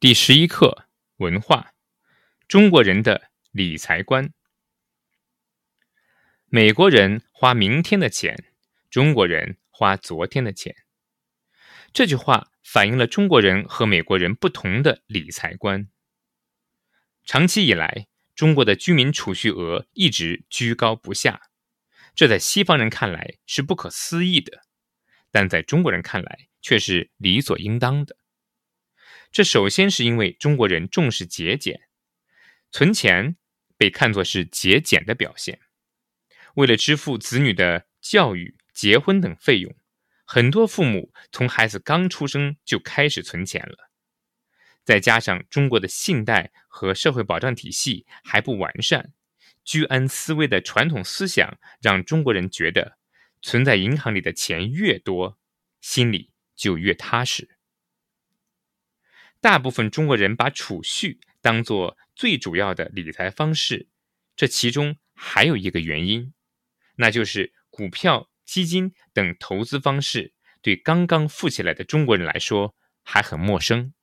第十一课：文化，中国人的理财观。美国人花明天的钱，中国人花昨天的钱。这句话反映了中国人和美国人不同的理财观。长期以来，中国的居民储蓄额一直居高不下，这在西方人看来是不可思议的，但在中国人看来却是理所应当的。这首先是因为中国人重视节俭，存钱被看作是节俭的表现。为了支付子女的教育、结婚等费用，很多父母从孩子刚出生就开始存钱了。再加上中国的信贷和社会保障体系还不完善，居安思危的传统思想让中国人觉得存在银行里的钱越多，心里就越踏实。大部分中国人把储蓄当做最主要的理财方式，这其中还有一个原因，那就是股票、基金等投资方式对刚刚富起来的中国人来说还很陌生。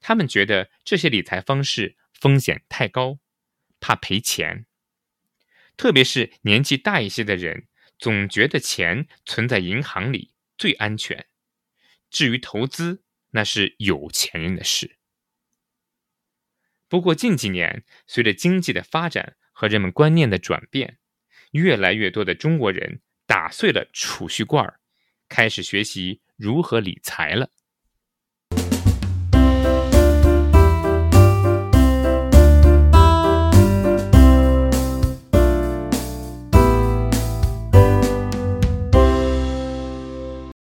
他们觉得这些理财方式风险太高，怕赔钱。特别是年纪大一些的人，总觉得钱存在银行里最安全。至于投资，那是有钱人的事。不过近几年，随着经济的发展和人们观念的转变，越来越多的中国人打碎了储蓄罐儿，开始学习如何理财了。